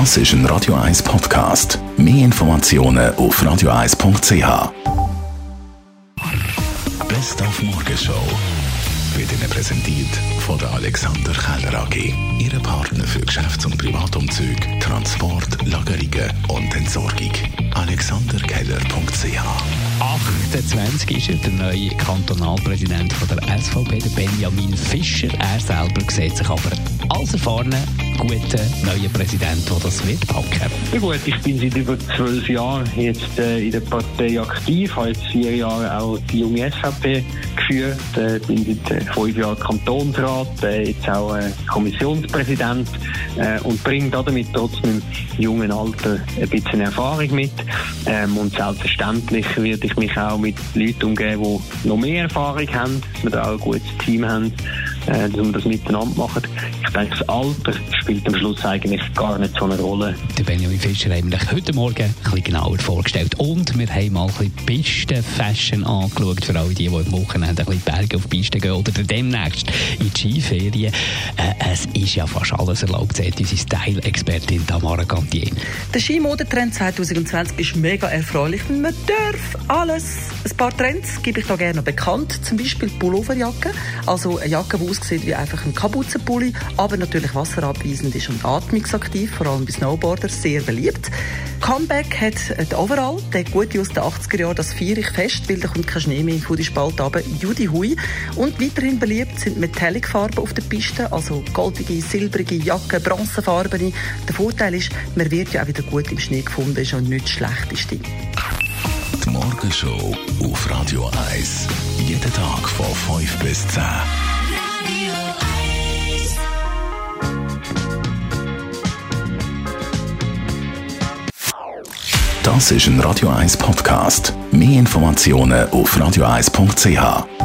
Das ist ein Radio 1 Podcast. Mehr Informationen auf radio1.ch. Best auf Morgenshow wird Ihnen präsentiert von der Alexander Keller AG. Ihre Partner für Geschäfts- und Privatumzüge, Transport, Lagerungen und Entsorgung. AlexanderKeller.ch 28 ist er, der neue Kantonalpräsident von der SVP, Benjamin Fischer. Er selber sieht sich aber als erfahrener, guter neuer Präsident, der das wird packen. Ja gut, ich bin seit über zwölf Jahren jetzt äh, in der Partei aktiv, habe jetzt vier Jahre auch die junge SVP geführt, äh, bin seit äh, fünf Jahren Kantonsrat, äh, jetzt auch äh, Kommissionspräsident äh, und bringe damit trotz meinem jungen Alter ein bisschen Erfahrung mit. Ähm, und selbstverständlich werde ich mich auch mit Leuten umgeben, die noch mehr Erfahrung haben, dass wir da auch ein gutes Team haben, äh, dass wir das miteinander machen. Ich denke, das Alter spielt am Schluss eigentlich gar nicht so eine Rolle. Der Benjamin Fischer haben wir heute Morgen ein bisschen genauer vorgestellt. Und wir haben mal ein bisschen Pisten-Fashion angeschaut, für alle die, die am Wochenende ein bisschen Berge auf die Piste gehen oder demnächst in die Skiferien. Äh, es ist ja fast alles erlaubt, sagt unsere Style-Expertin Tamara Gantier. Der Skimodetrend 2020 ist mega erfreulich. Man darf alles. Ein paar Trends gebe ich da gerne bekannt. Zum Beispiel Pulloverjacke. Also eine Jacke, die aussieht wie einfach ein Kapuzenpulli, aber natürlich wasserabweisend ist und atmungsaktiv, vor allem bei Snowboarders sehr beliebt. Comeback hat der Overall, der gute aus den 80er Jahren, das feiere ich fest, weil da kommt kein Schnee mehr in die Spalte runter. Judy Hui. Und weiterhin beliebt sind Metallic-Farben auf der Piste, also goldige, silbrige Jacken, bronzefarbene. Der Vorteil ist, man wird ja auch wieder gut im Schnee gefunden, ist auch nicht das Schlechteste. Die Morgenshow auf Radio 1. Jeden Tag von 5 bis 10. Das ist ein Radio 1 Podcast. Mehr Informationen auf radio1.ch.